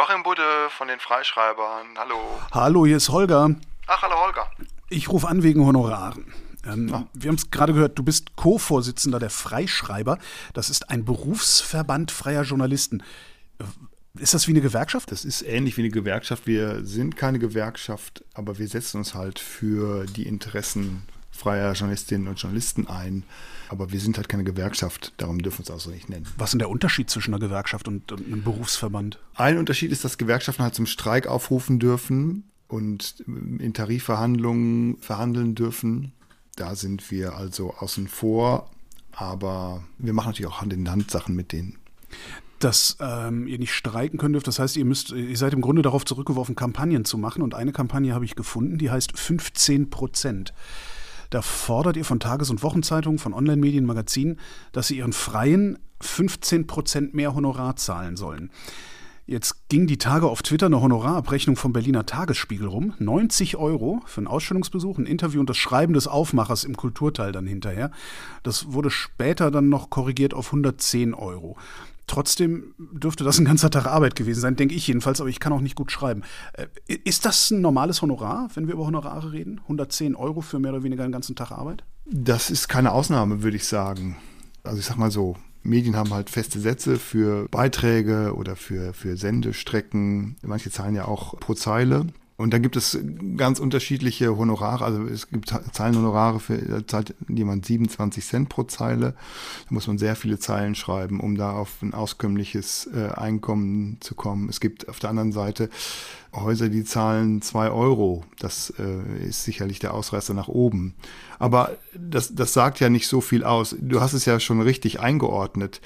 Joachim Budde von den Freischreibern. Hallo. Hallo, hier ist Holger. Ach, hallo Holger. Ich rufe an wegen Honoraren. Ähm, wir haben es gerade gehört, du bist Co-Vorsitzender der Freischreiber. Das ist ein Berufsverband freier Journalisten. Äh, ist das wie eine Gewerkschaft? Das ist ähnlich wie eine Gewerkschaft. Wir sind keine Gewerkschaft, aber wir setzen uns halt für die Interessen freier Journalistinnen und Journalisten ein. Aber wir sind halt keine Gewerkschaft, darum dürfen wir uns auch so nicht nennen. Was ist denn der Unterschied zwischen einer Gewerkschaft und, einem Berufsverband? Ein Unterschied ist, dass Gewerkschaften halt zum Streik aufrufen dürfen und in Tarifverhandlungen verhandeln dürfen. Da sind wir also außen vor, aber wir machen natürlich auch Hand in Hand Sachen mit denen dass ähm, ihr nicht streiken könnt dürft. Das heißt, ihr müsst, ihr seid im Grunde darauf zurückgeworfen, Kampagnen zu machen. Und eine Kampagne habe ich gefunden, die heißt 15 Prozent. Da fordert ihr von Tages- und Wochenzeitungen, von Online-Medien, Magazinen, dass sie ihren Freien 15 Prozent mehr Honorar zahlen sollen. Jetzt ging die Tage auf Twitter eine Honorarabrechnung vom Berliner Tagesspiegel rum. 90 Euro für einen Ausstellungsbesuch, ein Interview und das Schreiben des Aufmachers im Kulturteil dann hinterher. Das wurde später dann noch korrigiert auf 110 Euro. Trotzdem dürfte das ein ganzer Tag Arbeit gewesen sein, denke ich jedenfalls, aber ich kann auch nicht gut schreiben. Äh, ist das ein normales Honorar, wenn wir über Honorare reden? 110 Euro für mehr oder weniger einen ganzen Tag Arbeit? Das ist keine Ausnahme, würde ich sagen. Also ich sag mal so, Medien haben halt feste Sätze für Beiträge oder für, für Sendestrecken. Manche zahlen ja auch pro Zeile. Und dann gibt es ganz unterschiedliche Honorare. Also es gibt Zeilenhonorare, für, da zahlt jemand 27 Cent pro Zeile. Da muss man sehr viele Zeilen schreiben, um da auf ein auskömmliches äh, Einkommen zu kommen. Es gibt auf der anderen Seite Häuser, die zahlen zwei Euro. Das äh, ist sicherlich der Ausreißer nach oben. Aber das, das sagt ja nicht so viel aus. Du hast es ja schon richtig eingeordnet.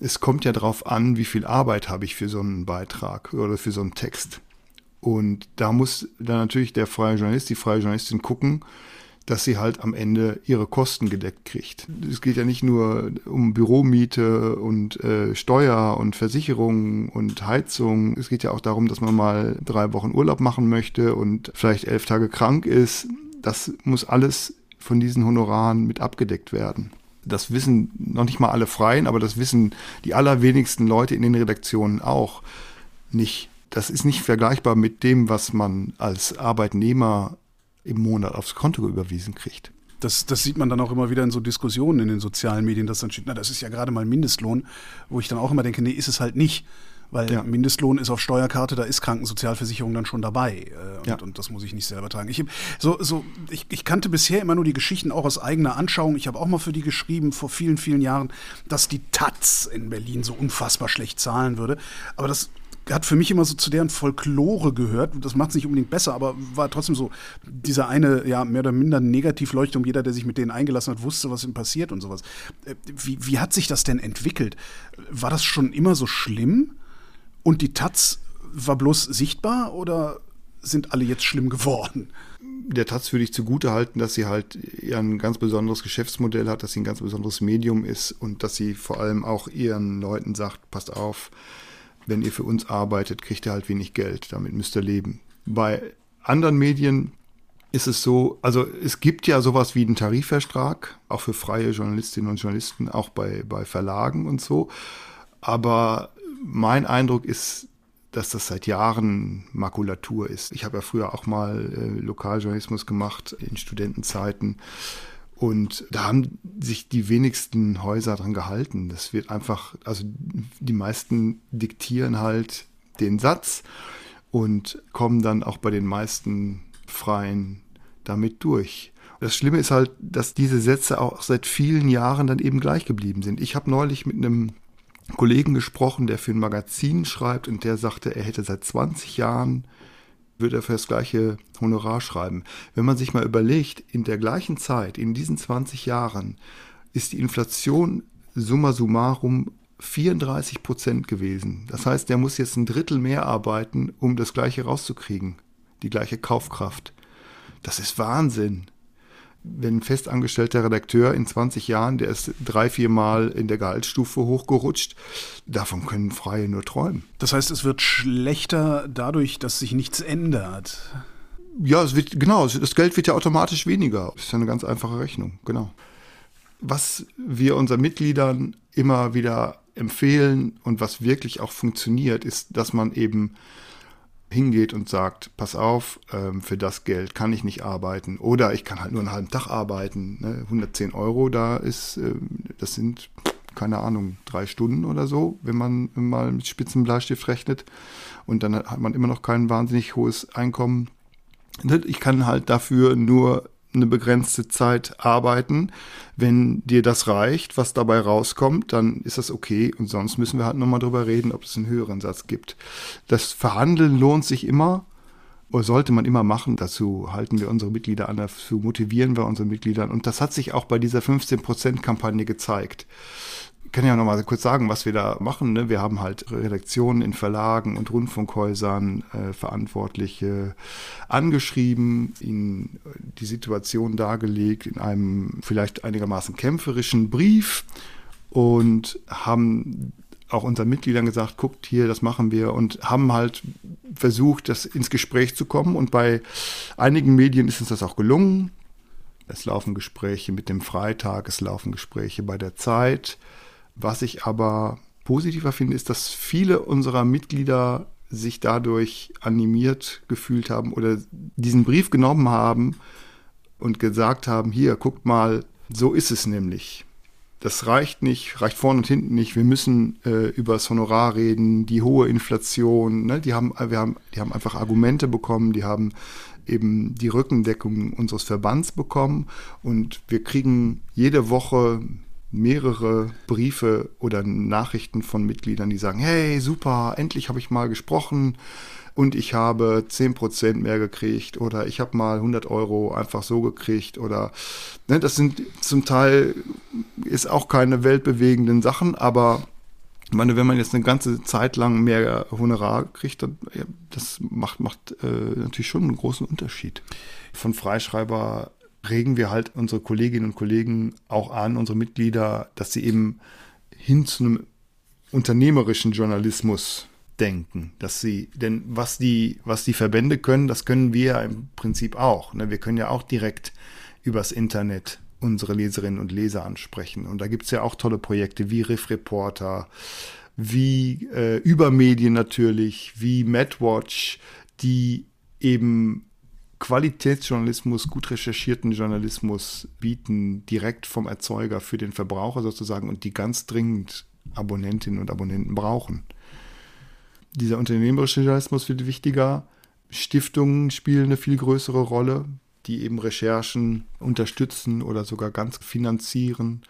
Es kommt ja darauf an, wie viel Arbeit habe ich für so einen Beitrag oder für so einen Text. Und da muss dann natürlich der freie Journalist, die freie Journalistin gucken, dass sie halt am Ende ihre Kosten gedeckt kriegt. Es geht ja nicht nur um Büromiete und äh, Steuer und Versicherung und Heizung. Es geht ja auch darum, dass man mal drei Wochen Urlaub machen möchte und vielleicht elf Tage krank ist. Das muss alles von diesen Honoraren mit abgedeckt werden. Das wissen noch nicht mal alle Freien, aber das wissen die allerwenigsten Leute in den Redaktionen auch nicht das ist nicht vergleichbar mit dem, was man als Arbeitnehmer im Monat aufs Konto überwiesen kriegt. Das, das, sieht man dann auch immer wieder in so Diskussionen in den sozialen Medien, dass dann steht, na, das ist ja gerade mal Mindestlohn, wo ich dann auch immer denke, nee, ist es halt nicht. Weil ja. Mindestlohn ist auf Steuerkarte, da ist Krankensozialversicherung dann schon dabei. Äh, und, ja. und, das muss ich nicht selber tragen. Ich, so, so, ich, ich, kannte bisher immer nur die Geschichten auch aus eigener Anschauung. Ich habe auch mal für die geschrieben, vor vielen, vielen Jahren, dass die Taz in Berlin so unfassbar schlecht zahlen würde. Aber das hat für mich immer so zu deren Folklore gehört. Das macht es nicht unbedingt besser, aber war trotzdem so dieser eine, ja, mehr oder minder Negativleuchtung. Jeder, der sich mit denen eingelassen hat, wusste, was ihm passiert und sowas. Äh, wie, wie hat sich das denn entwickelt? War das schon immer so schlimm? Und die Taz war bloß sichtbar oder sind alle jetzt schlimm geworden? der Taz würde ich zugute halten, dass sie halt ein ganz besonderes Geschäftsmodell hat, dass sie ein ganz besonderes Medium ist und dass sie vor allem auch ihren Leuten sagt, passt auf, wenn ihr für uns arbeitet, kriegt ihr halt wenig Geld, damit müsst ihr leben. Bei anderen Medien ist es so, also es gibt ja sowas wie einen Tarifvertrag, auch für freie Journalistinnen und Journalisten, auch bei, bei Verlagen und so. Aber mein Eindruck ist, dass das seit Jahren Makulatur ist. Ich habe ja früher auch mal äh, Lokaljournalismus gemacht in Studentenzeiten. Und da haben sich die wenigsten Häuser dran gehalten. Das wird einfach, also die meisten diktieren halt den Satz und kommen dann auch bei den meisten Freien damit durch. Das Schlimme ist halt, dass diese Sätze auch seit vielen Jahren dann eben gleich geblieben sind. Ich habe neulich mit einem Kollegen gesprochen, der für ein Magazin schreibt und der sagte, er hätte seit 20 Jahren würde er für das gleiche Honorar schreiben. Wenn man sich mal überlegt, in der gleichen Zeit, in diesen 20 Jahren, ist die Inflation summa summarum 34 Prozent gewesen. Das heißt, der muss jetzt ein Drittel mehr arbeiten, um das gleiche rauszukriegen. Die gleiche Kaufkraft. Das ist Wahnsinn wenn ein festangestellter Redakteur in 20 Jahren, der ist drei, vier Mal in der Gehaltsstufe hochgerutscht, davon können Freie nur träumen. Das heißt, es wird schlechter dadurch, dass sich nichts ändert. Ja, es wird, genau, das Geld wird ja automatisch weniger. Das ist ja eine ganz einfache Rechnung, genau. Was wir unseren Mitgliedern immer wieder empfehlen und was wirklich auch funktioniert, ist, dass man eben hingeht und sagt, pass auf, ähm, für das Geld kann ich nicht arbeiten oder ich kann halt nur einen halben Tag arbeiten. Ne? 110 Euro, da ist, äh, das sind, keine Ahnung, drei Stunden oder so, wenn man mal mit Spitzenbleistift rechnet und dann hat man immer noch kein wahnsinnig hohes Einkommen. Ne, ich kann halt dafür nur eine begrenzte Zeit arbeiten. Wenn dir das reicht, was dabei rauskommt, dann ist das okay. Und sonst müssen wir halt nochmal drüber reden, ob es einen höheren Satz gibt. Das Verhandeln lohnt sich immer oder sollte man immer machen. Dazu halten wir unsere Mitglieder an, dazu motivieren wir unsere Mitglieder. Und das hat sich auch bei dieser 15%-Kampagne gezeigt kann ja noch mal kurz sagen, was wir da machen. Ne? Wir haben halt Redaktionen in Verlagen und Rundfunkhäusern, äh, Verantwortliche angeschrieben, ihnen die Situation dargelegt in einem vielleicht einigermaßen kämpferischen Brief und haben auch unseren Mitgliedern gesagt, guckt hier, das machen wir und haben halt versucht, das ins Gespräch zu kommen. Und bei einigen Medien ist uns das auch gelungen. Es laufen Gespräche mit dem Freitag, es laufen Gespräche bei der Zeit. Was ich aber positiver finde, ist, dass viele unserer Mitglieder sich dadurch animiert gefühlt haben oder diesen Brief genommen haben und gesagt haben, hier, guckt mal, so ist es nämlich. Das reicht nicht, reicht vorne und hinten nicht. Wir müssen äh, über das Honorar reden, die hohe Inflation. Ne? Die, haben, wir haben, die haben einfach Argumente bekommen, die haben eben die Rückendeckung unseres Verbands bekommen und wir kriegen jede Woche mehrere Briefe oder Nachrichten von Mitgliedern, die sagen, hey, super, endlich habe ich mal gesprochen und ich habe 10% mehr gekriegt oder ich habe mal 100 Euro einfach so gekriegt oder ne, das sind zum Teil ist auch keine weltbewegenden Sachen, aber ich meine, wenn man jetzt eine ganze Zeit lang mehr Honorar kriegt, dann, ja, das macht, macht äh, natürlich schon einen großen Unterschied. Von Freischreiber regen wir halt unsere Kolleginnen und Kollegen auch an, unsere Mitglieder, dass sie eben hin zu einem unternehmerischen Journalismus denken, dass sie, denn was die, was die Verbände können, das können wir im Prinzip auch. Ne? Wir können ja auch direkt übers Internet unsere Leserinnen und Leser ansprechen. Und da gibt es ja auch tolle Projekte wie Riff Reporter, wie äh, Übermedien natürlich, wie MadWatch, die eben Qualitätsjournalismus, gut recherchierten Journalismus bieten, direkt vom Erzeuger für den Verbraucher sozusagen und die ganz dringend Abonnentinnen und Abonnenten brauchen. Dieser unternehmerische Journalismus wird wichtiger. Stiftungen spielen eine viel größere Rolle, die eben Recherchen unterstützen oder sogar ganz finanzieren.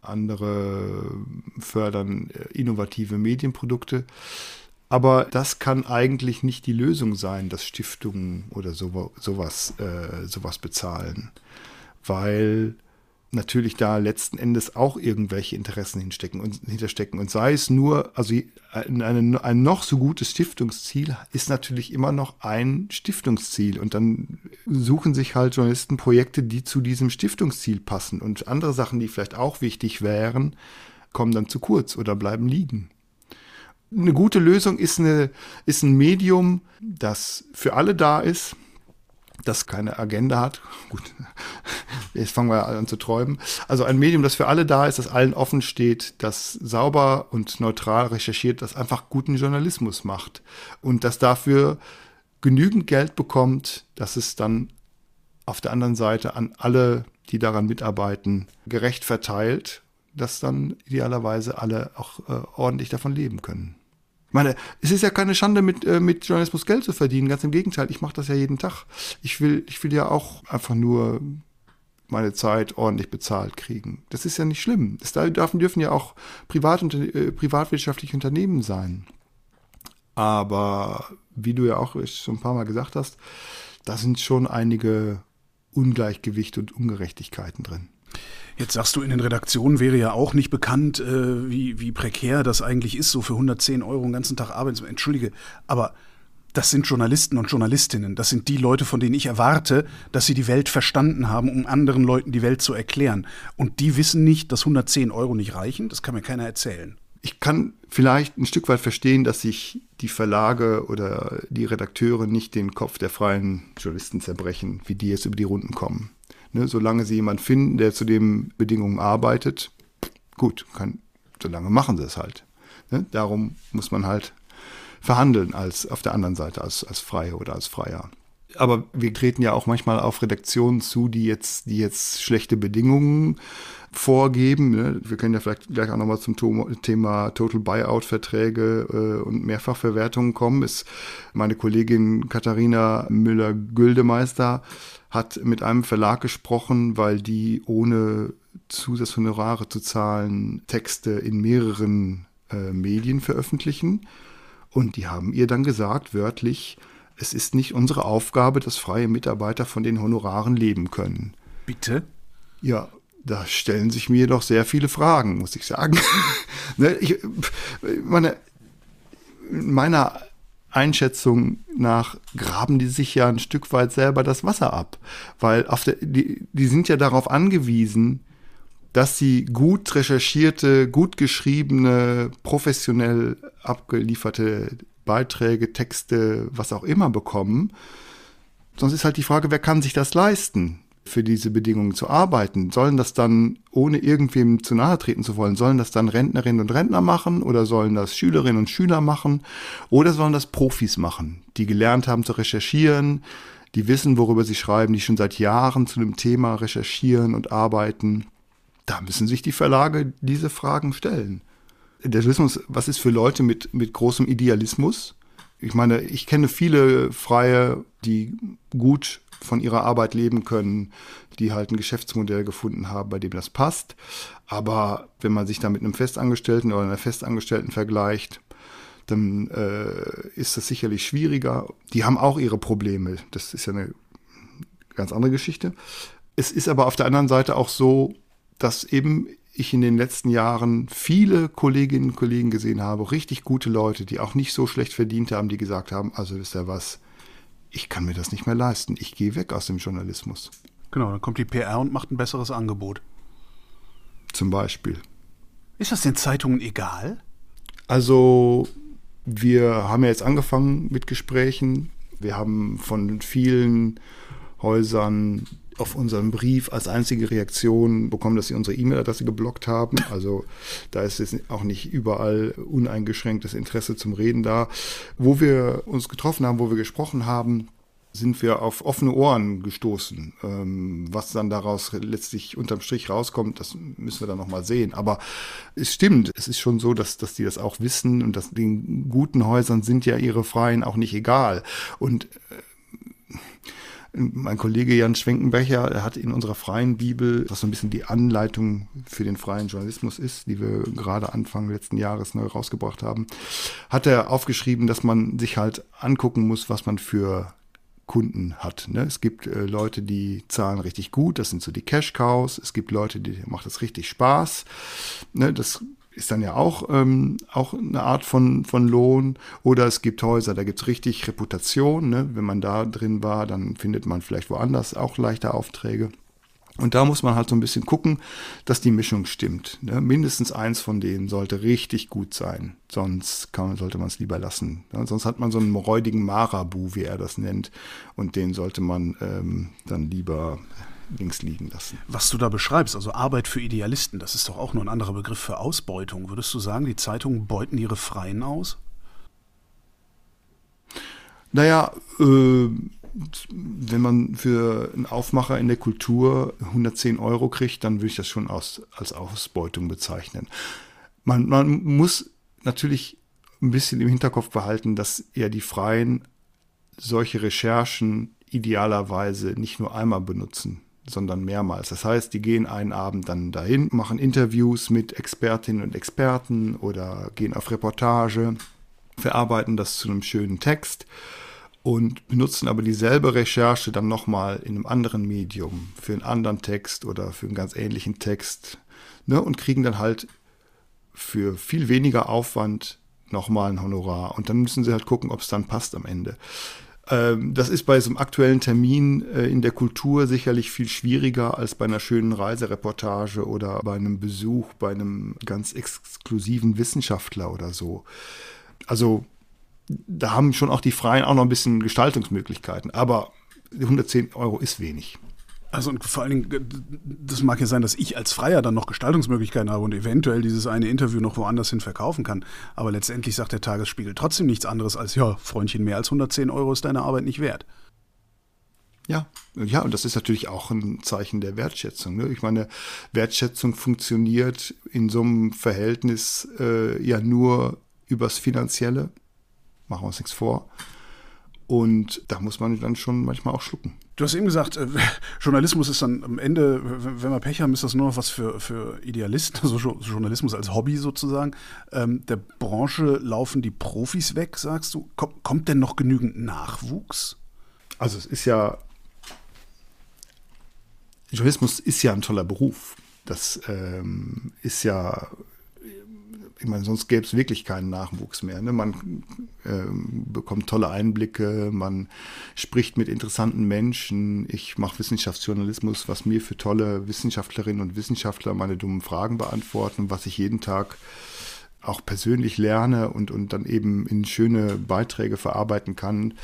Andere fördern äh, innovative Medienprodukte. Aber das kann eigentlich nicht die Lösung sein, dass Stiftungen oder so, sowas, äh, sowas bezahlen. Weil natürlich da letzten Endes auch irgendwelche Interessen hinstecken und, hinterstecken. Und sei es nur, also ein, ein, ein noch so gutes Stiftungsziel ist natürlich immer noch ein Stiftungsziel. Und dann suchen sich halt Journalisten Projekte, die zu diesem Stiftungsziel passen. Und andere Sachen, die vielleicht auch wichtig wären, kommen dann zu kurz oder bleiben liegen eine gute Lösung ist, eine, ist ein Medium, das für alle da ist, das keine Agenda hat. Gut, jetzt fangen wir an zu träumen. Also ein Medium, das für alle da ist, das allen offen steht, das sauber und neutral recherchiert, das einfach guten Journalismus macht und das dafür genügend Geld bekommt, dass es dann auf der anderen Seite an alle, die daran mitarbeiten, gerecht verteilt, dass dann idealerweise alle auch äh, ordentlich davon leben können meine, es ist ja keine Schande, mit, äh, mit Journalismus Geld zu verdienen. Ganz im Gegenteil, ich mache das ja jeden Tag. Ich will, ich will ja auch einfach nur meine Zeit ordentlich bezahlt kriegen. Das ist ja nicht schlimm. Es dürfen, dürfen ja auch privat, äh, privatwirtschaftliche Unternehmen sein. Aber wie du ja auch schon ein paar Mal gesagt hast, da sind schon einige Ungleichgewichte und Ungerechtigkeiten drin. Jetzt sagst du, in den Redaktionen wäre ja auch nicht bekannt, äh, wie, wie prekär das eigentlich ist, so für 110 Euro den ganzen Tag arbeiten. Entschuldige, aber das sind Journalisten und Journalistinnen. Das sind die Leute, von denen ich erwarte, dass sie die Welt verstanden haben, um anderen Leuten die Welt zu erklären. Und die wissen nicht, dass 110 Euro nicht reichen. Das kann mir keiner erzählen. Ich kann vielleicht ein Stück weit verstehen, dass sich die Verlage oder die Redakteure nicht den Kopf der freien Journalisten zerbrechen, wie die jetzt über die Runden kommen. Ne, solange sie jemanden finden, der zu den Bedingungen arbeitet, gut, kann, solange machen sie es halt. Ne? Darum muss man halt verhandeln als auf der anderen Seite als, als Freie oder als Freier. Aber wir treten ja auch manchmal auf Redaktionen zu, die jetzt, die jetzt schlechte Bedingungen vorgeben. Ne? Wir können ja vielleicht gleich auch nochmal zum Thema Total Buyout-Verträge äh, und Mehrfachverwertungen kommen. Ist meine Kollegin Katharina Müller-Güldemeister hat mit einem Verlag gesprochen, weil die ohne Zusatzhonorare zu zahlen Texte in mehreren äh, Medien veröffentlichen. Und die haben ihr dann gesagt, wörtlich, es ist nicht unsere Aufgabe, dass freie Mitarbeiter von den Honoraren leben können. Bitte? Ja, da stellen sich mir doch sehr viele Fragen, muss ich sagen. Ne, ich, meine, meiner Einschätzung nach graben die sich ja ein Stück weit selber das Wasser ab, weil auf der, die, die sind ja darauf angewiesen, dass sie gut recherchierte, gut geschriebene, professionell abgelieferte Beiträge, Texte, was auch immer bekommen. Sonst ist halt die Frage, wer kann sich das leisten? für diese Bedingungen zu arbeiten. Sollen das dann, ohne irgendwem zu nahe treten zu wollen, sollen das dann Rentnerinnen und Rentner machen oder sollen das Schülerinnen und Schüler machen oder sollen das Profis machen, die gelernt haben zu recherchieren, die wissen, worüber sie schreiben, die schon seit Jahren zu einem Thema recherchieren und arbeiten. Da müssen sich die Verlage diese Fragen stellen. Der Journalismus, was ist für Leute mit, mit großem Idealismus? Ich meine, ich kenne viele Freie, die gut von ihrer Arbeit leben können, die halt ein Geschäftsmodell gefunden haben, bei dem das passt. Aber wenn man sich da mit einem Festangestellten oder einer Festangestellten vergleicht, dann äh, ist das sicherlich schwieriger. Die haben auch ihre Probleme. Das ist ja eine ganz andere Geschichte. Es ist aber auf der anderen Seite auch so, dass eben ich in den letzten Jahren viele Kolleginnen und Kollegen gesehen habe, richtig gute Leute, die auch nicht so schlecht verdient haben, die gesagt haben, also ist ja was, ich kann mir das nicht mehr leisten. Ich gehe weg aus dem Journalismus. Genau, dann kommt die PR und macht ein besseres Angebot. Zum Beispiel. Ist das den Zeitungen egal? Also, wir haben ja jetzt angefangen mit Gesprächen. Wir haben von vielen Häusern auf unseren Brief als einzige Reaktion bekommen, dass sie unsere E-Mail-Adresse geblockt haben. Also da ist jetzt auch nicht überall uneingeschränktes Interesse zum Reden da. Wo wir uns getroffen haben, wo wir gesprochen haben, sind wir auf offene Ohren gestoßen. Ähm, was dann daraus letztlich unterm Strich rauskommt, das müssen wir dann nochmal sehen. Aber es stimmt, es ist schon so, dass, dass die das auch wissen und dass den guten Häusern sind ja ihre Freien auch nicht egal. Und äh, mein Kollege Jan Schwenkenbecher, er hat in unserer freien Bibel, was so ein bisschen die Anleitung für den freien Journalismus ist, die wir gerade Anfang letzten Jahres neu rausgebracht haben, hat er aufgeschrieben, dass man sich halt angucken muss, was man für Kunden hat. Ne? Es gibt äh, Leute, die zahlen richtig gut, das sind so die Cash Cows. Es gibt Leute, die macht das richtig Spaß. Ne? Das ist dann ja auch, ähm, auch eine Art von, von Lohn. Oder es gibt Häuser, da gibt es richtig Reputation. Ne? Wenn man da drin war, dann findet man vielleicht woanders auch leichter Aufträge. Und da muss man halt so ein bisschen gucken, dass die Mischung stimmt. Ne? Mindestens eins von denen sollte richtig gut sein. Sonst kann, sollte man es lieber lassen. Ne? Sonst hat man so einen räudigen Marabu, wie er das nennt. Und den sollte man ähm, dann lieber links liegen lassen. Was du da beschreibst, also Arbeit für Idealisten, das ist doch auch nur ein anderer Begriff für Ausbeutung. Würdest du sagen, die Zeitungen beuten ihre Freien aus? Naja, äh, wenn man für einen Aufmacher in der Kultur 110 Euro kriegt, dann würde ich das schon aus, als Ausbeutung bezeichnen. Man, man muss natürlich ein bisschen im Hinterkopf behalten, dass ja die Freien solche Recherchen idealerweise nicht nur einmal benutzen sondern mehrmals. Das heißt, die gehen einen Abend dann dahin, machen Interviews mit Expertinnen und Experten oder gehen auf Reportage, verarbeiten das zu einem schönen Text und benutzen aber dieselbe Recherche dann nochmal in einem anderen Medium für einen anderen Text oder für einen ganz ähnlichen Text ne, und kriegen dann halt für viel weniger Aufwand nochmal ein Honorar. Und dann müssen sie halt gucken, ob es dann passt am Ende. Ähm, das ist bei so einem aktuellen Termin äh, in der Kultur sicherlich viel schwieriger als bei einer schönen Reisereportage oder bei einem Besuch bei einem ganz exklusiven Wissenschaftler oder so. Also da haben schon auch die Freien auch noch ein bisschen Gestaltungsmöglichkeiten, aber 110 Euro ist wenig. Also und vor allen Dingen, das mag ja sein, dass ich als Freier dann noch Gestaltungsmöglichkeiten habe und eventuell dieses eine Interview noch woanders hin verkaufen kann. Aber letztendlich sagt der Tagesspiegel trotzdem nichts anderes als, ja, Freundchen, mehr als 110 Euro ist deine Arbeit nicht wert. Ja, ja, und das ist natürlich auch ein Zeichen der Wertschätzung. Ne? Ich meine, Wertschätzung funktioniert in so einem Verhältnis äh, ja nur übers Finanzielle. Machen wir uns nichts vor. Und da muss man dann schon manchmal auch schlucken. Du hast eben gesagt, äh, Journalismus ist dann am Ende, wenn wir Pech haben, ist das nur noch was für, für Idealisten, also Journalismus als Hobby sozusagen. Ähm, der Branche laufen die Profis weg, sagst du. Komm, kommt denn noch genügend Nachwuchs? Also es ist ja, Journalismus ist ja ein toller Beruf. Das ähm, ist ja ich meine, sonst gäbe es wirklich keinen Nachwuchs mehr. Ne? Man äh, bekommt tolle Einblicke, man spricht mit interessanten Menschen. Ich mache Wissenschaftsjournalismus, was mir für tolle Wissenschaftlerinnen und Wissenschaftler meine dummen Fragen beantworten, was ich jeden Tag auch persönlich lerne und, und dann eben in schöne Beiträge verarbeiten kann.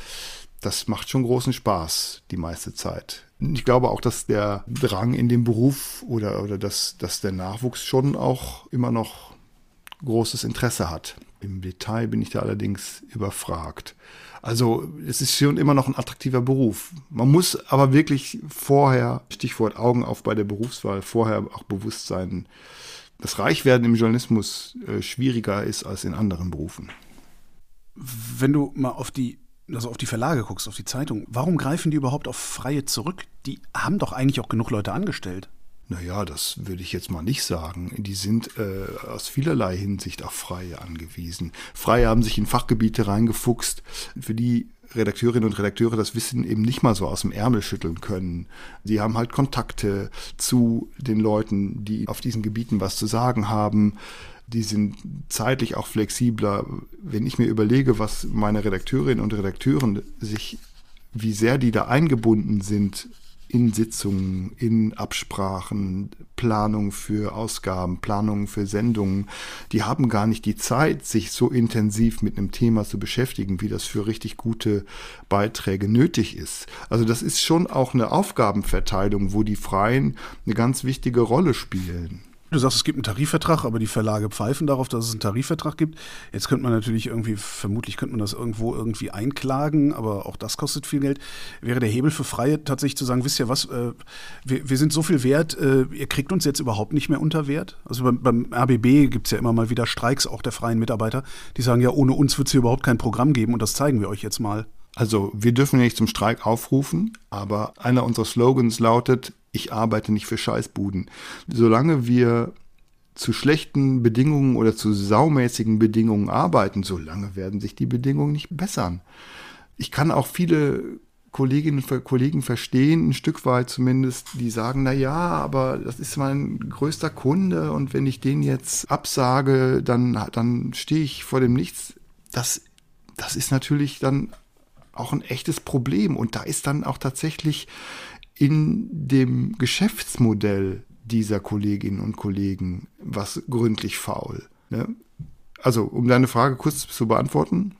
Das macht schon großen Spaß die meiste Zeit. Ich glaube auch, dass der Drang in dem Beruf oder, oder dass, dass der Nachwuchs schon auch immer noch großes Interesse hat. Im Detail bin ich da allerdings überfragt. Also es ist schon immer noch ein attraktiver Beruf. Man muss aber wirklich vorher, Stichwort Augen auf bei der Berufswahl, vorher auch bewusst sein, dass Reichwerden im Journalismus äh, schwieriger ist als in anderen Berufen. Wenn du mal auf die also auf die Verlage guckst, auf die Zeitung, warum greifen die überhaupt auf Freie zurück? Die haben doch eigentlich auch genug Leute angestellt. Naja, das würde ich jetzt mal nicht sagen. Die sind äh, aus vielerlei Hinsicht auf Freie angewiesen. Freie haben sich in Fachgebiete reingefuchst, für die Redakteurinnen und Redakteure das Wissen eben nicht mal so aus dem Ärmel schütteln können. Sie haben halt Kontakte zu den Leuten, die auf diesen Gebieten was zu sagen haben. Die sind zeitlich auch flexibler. Wenn ich mir überlege, was meine Redakteurinnen und Redakteuren sich, wie sehr die da eingebunden sind in Sitzungen, in Absprachen, Planung für Ausgaben, Planung für Sendungen, die haben gar nicht die Zeit, sich so intensiv mit einem Thema zu beschäftigen, wie das für richtig gute Beiträge nötig ist. Also das ist schon auch eine Aufgabenverteilung, wo die Freien eine ganz wichtige Rolle spielen. Du sagst, es gibt einen Tarifvertrag, aber die Verlage pfeifen darauf, dass es einen Tarifvertrag gibt. Jetzt könnte man natürlich irgendwie, vermutlich könnte man das irgendwo irgendwie einklagen, aber auch das kostet viel Geld. Wäre der Hebel für Freie tatsächlich zu sagen, wisst ihr was, äh, wir, wir, sind so viel wert, äh, ihr kriegt uns jetzt überhaupt nicht mehr unter Wert? Also beim, beim RBB gibt es ja immer mal wieder Streiks auch der freien Mitarbeiter, die sagen, ja, ohne uns wird es hier überhaupt kein Programm geben und das zeigen wir euch jetzt mal. Also wir dürfen nicht zum Streik aufrufen, aber einer unserer Slogans lautet, ich arbeite nicht für Scheißbuden. Solange wir zu schlechten Bedingungen oder zu saumäßigen Bedingungen arbeiten, solange werden sich die Bedingungen nicht bessern. Ich kann auch viele Kolleginnen und Kollegen verstehen, ein Stück weit zumindest, die sagen, na ja, aber das ist mein größter Kunde und wenn ich den jetzt absage, dann, dann stehe ich vor dem Nichts. Das, das ist natürlich dann auch ein echtes Problem und da ist dann auch tatsächlich in dem Geschäftsmodell dieser Kolleginnen und Kollegen was gründlich faul. Ne? Also, um deine Frage kurz zu beantworten.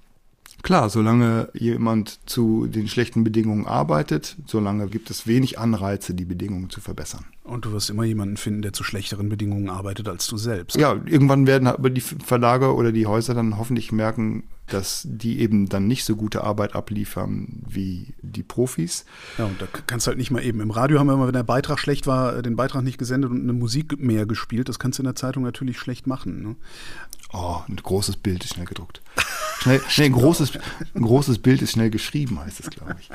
Klar, solange jemand zu den schlechten Bedingungen arbeitet, solange gibt es wenig Anreize, die Bedingungen zu verbessern. Und du wirst immer jemanden finden, der zu schlechteren Bedingungen arbeitet als du selbst. Ja, irgendwann werden aber die Verlage oder die Häuser dann hoffentlich merken, dass die eben dann nicht so gute Arbeit abliefern wie die Profis. Ja, und da kannst du halt nicht mal eben. Im Radio haben wir immer, wenn der Beitrag schlecht war, den Beitrag nicht gesendet und eine Musik mehr gespielt. Das kannst du in der Zeitung natürlich schlecht machen. Ne? Oh, ein großes Bild ist schnell gedruckt. Schnell, schnell ein, großes, ein großes Bild ist schnell geschrieben, heißt es, glaube ich.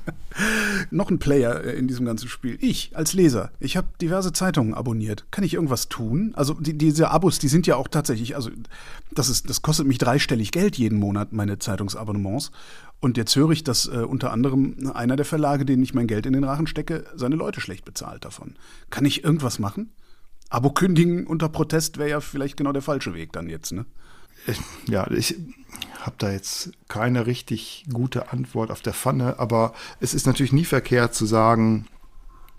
Noch ein Player äh, in diesem ganzen Spiel. Ich als Leser. Ich habe diverse Zeitungen abonniert. Kann ich irgendwas tun? Also die, diese Abos, die sind ja auch tatsächlich, also das, ist, das kostet mich dreistellig Geld jeden Monat, meine Zeitungsabonnements. Und jetzt höre ich, dass äh, unter anderem einer der Verlage, denen ich mein Geld in den Rachen stecke, seine Leute schlecht bezahlt davon. Kann ich irgendwas machen? Abo kündigen unter Protest wäre ja vielleicht genau der falsche Weg dann jetzt, ne? Ja, ich habe da jetzt keine richtig gute Antwort auf der Pfanne, aber es ist natürlich nie verkehrt zu sagen,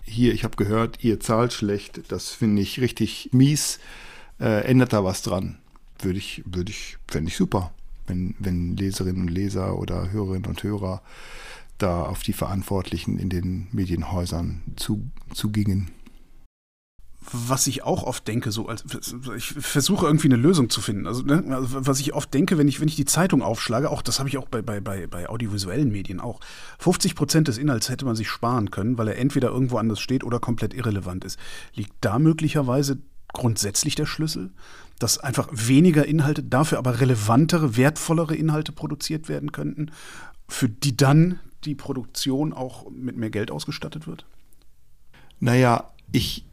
hier, ich habe gehört, ihr zahlt schlecht, das finde ich richtig mies, äh, ändert da was dran. Würde ich, würde ich, fände ich super, wenn, wenn Leserinnen und Leser oder Hörerinnen und Hörer da auf die Verantwortlichen in den Medienhäusern zu, zugingen was ich auch oft denke, so als ich versuche irgendwie eine Lösung zu finden. Also, ne, also, was ich oft denke, wenn ich wenn ich die Zeitung aufschlage, auch das habe ich auch bei, bei, bei, bei audiovisuellen Medien auch. 50 Prozent des Inhalts hätte man sich sparen können, weil er entweder irgendwo anders steht oder komplett irrelevant ist. Liegt da möglicherweise grundsätzlich der Schlüssel, dass einfach weniger Inhalte, dafür aber relevantere, wertvollere Inhalte produziert werden könnten, für die dann die Produktion auch mit mehr Geld ausgestattet wird? Naja, ich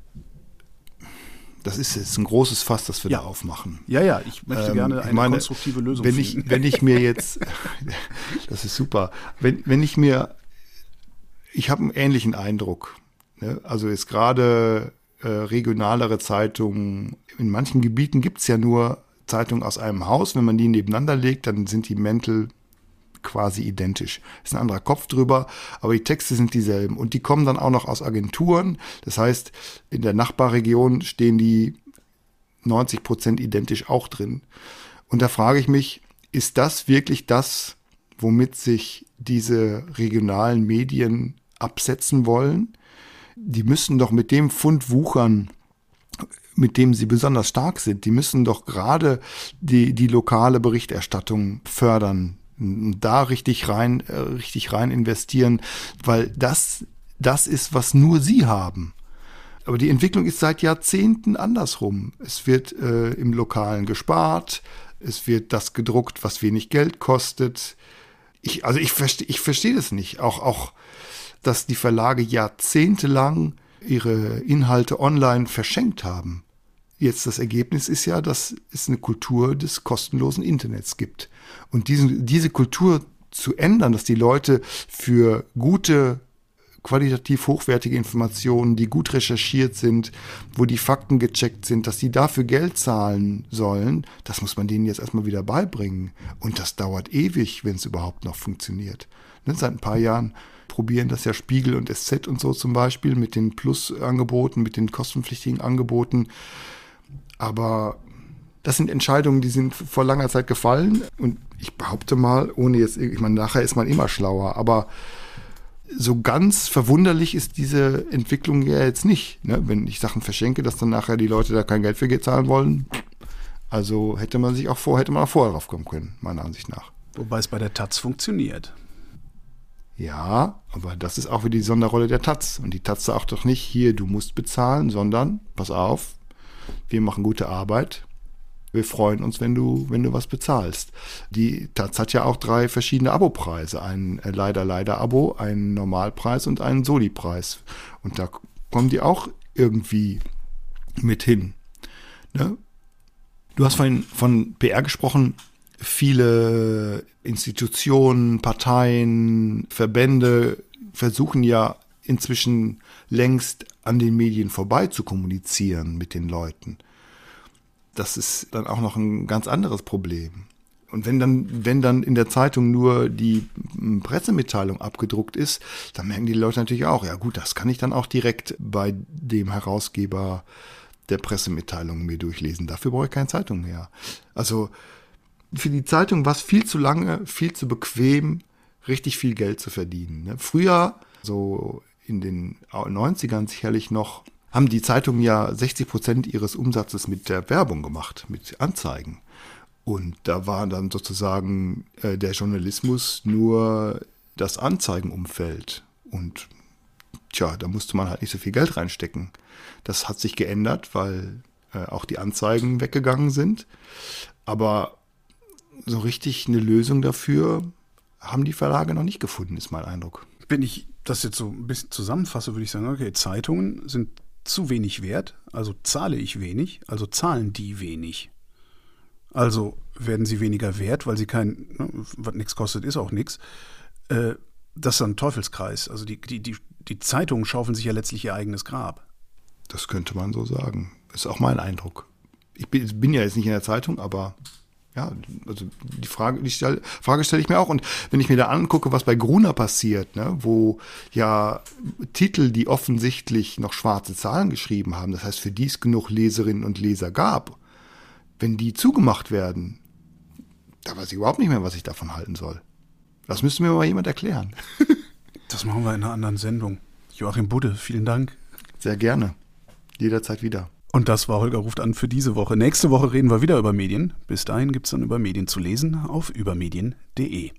das ist jetzt ein großes Fass, das wir ja. da aufmachen. Ja, ja, ich möchte ähm, gerne eine meine, konstruktive Lösung wenn finden. Ich, wenn ich mir jetzt, das ist super, wenn, wenn ich mir, ich habe einen ähnlichen Eindruck. Ne? Also jetzt gerade äh, regionalere Zeitungen, in manchen Gebieten gibt es ja nur Zeitungen aus einem Haus. Wenn man die nebeneinander legt, dann sind die Mäntel quasi identisch. Ist ein anderer Kopf drüber, aber die Texte sind dieselben. Und die kommen dann auch noch aus Agenturen. Das heißt, in der Nachbarregion stehen die 90 Prozent identisch auch drin. Und da frage ich mich, ist das wirklich das, womit sich diese regionalen Medien absetzen wollen? Die müssen doch mit dem Fund wuchern, mit dem sie besonders stark sind. Die müssen doch gerade die, die lokale Berichterstattung fördern da richtig rein, äh, richtig rein investieren, weil das, das ist, was nur sie haben. Aber die Entwicklung ist seit Jahrzehnten andersrum. Es wird äh, im Lokalen gespart, es wird das gedruckt, was wenig Geld kostet. Ich, also ich verstehe, ich verstehe das nicht. Auch, auch, dass die Verlage jahrzehntelang ihre Inhalte online verschenkt haben. Jetzt das Ergebnis ist ja, dass es eine Kultur des kostenlosen Internets gibt. Und diesen, diese Kultur zu ändern, dass die Leute für gute, qualitativ hochwertige Informationen, die gut recherchiert sind, wo die Fakten gecheckt sind, dass sie dafür Geld zahlen sollen, das muss man denen jetzt erstmal wieder beibringen. Und das dauert ewig, wenn es überhaupt noch funktioniert. Ne, seit ein paar Jahren probieren das ja Spiegel und SZ und so zum Beispiel mit den Plus-Angeboten, mit den kostenpflichtigen Angeboten. Aber das sind Entscheidungen, die sind vor langer Zeit gefallen. Und ich behaupte mal, ohne jetzt, ich meine, nachher ist man immer schlauer, aber so ganz verwunderlich ist diese Entwicklung ja jetzt nicht. Ne? Wenn ich Sachen verschenke, dass dann nachher die Leute da kein Geld für zahlen wollen. Also hätte man sich auch vor, hätte man auch vorher drauf kommen können, meiner Ansicht nach. Wobei es bei der Taz funktioniert. Ja, aber das ist auch wieder die Sonderrolle der Taz. Und die Taz sagt doch nicht, hier, du musst bezahlen, sondern, pass auf, wir machen gute Arbeit. Wir freuen uns, wenn du, wenn du was bezahlst. Die Taz hat ja auch drei verschiedene Abopreise. Ein äh, leider, leider Abo, einen Normalpreis und einen Soli-Preis. Und da kommen die auch irgendwie mit hin. Ne? Du hast vorhin von PR gesprochen. Viele Institutionen, Parteien, Verbände versuchen ja inzwischen längst an den Medien vorbei zu kommunizieren mit den Leuten. Das ist dann auch noch ein ganz anderes Problem. Und wenn dann, wenn dann in der Zeitung nur die Pressemitteilung abgedruckt ist, dann merken die Leute natürlich auch, ja gut, das kann ich dann auch direkt bei dem Herausgeber der Pressemitteilung mir durchlesen. Dafür brauche ich keine Zeitung mehr. Also für die Zeitung war es viel zu lange, viel zu bequem, richtig viel Geld zu verdienen. Ne? Früher, so in den 90ern sicherlich noch, haben die Zeitungen ja 60 Prozent ihres Umsatzes mit der Werbung gemacht, mit Anzeigen. Und da war dann sozusagen äh, der Journalismus nur das Anzeigenumfeld. Und tja, da musste man halt nicht so viel Geld reinstecken. Das hat sich geändert, weil äh, auch die Anzeigen weggegangen sind. Aber so richtig eine Lösung dafür haben die Verlage noch nicht gefunden, ist mein Eindruck. Wenn ich das jetzt so ein bisschen zusammenfasse, würde ich sagen, okay, Zeitungen sind zu wenig wert, also zahle ich wenig, also zahlen die wenig. Also werden sie weniger wert, weil sie kein, ne, was nichts kostet, ist auch nichts. Äh, das ist ein Teufelskreis. Also die, die, die, die Zeitungen schaufeln sich ja letztlich ihr eigenes Grab. Das könnte man so sagen. Ist auch mein Eindruck. Ich bin, bin ja jetzt nicht in der Zeitung, aber ja, also die Frage, die stell, Frage stelle ich mir auch. Und wenn ich mir da angucke, was bei Gruner passiert, ne, wo ja Titel, die offensichtlich noch schwarze Zahlen geschrieben haben, das heißt, für die es genug Leserinnen und Leser gab, wenn die zugemacht werden, da weiß ich überhaupt nicht mehr, was ich davon halten soll. Das müsste mir mal jemand erklären. Das machen wir in einer anderen Sendung. Joachim Budde, vielen Dank. Sehr gerne. Jederzeit wieder. Und das war Holger ruft an für diese Woche. Nächste Woche reden wir wieder über Medien. Bis dahin gibt es dann über Medien zu lesen auf übermedien.de.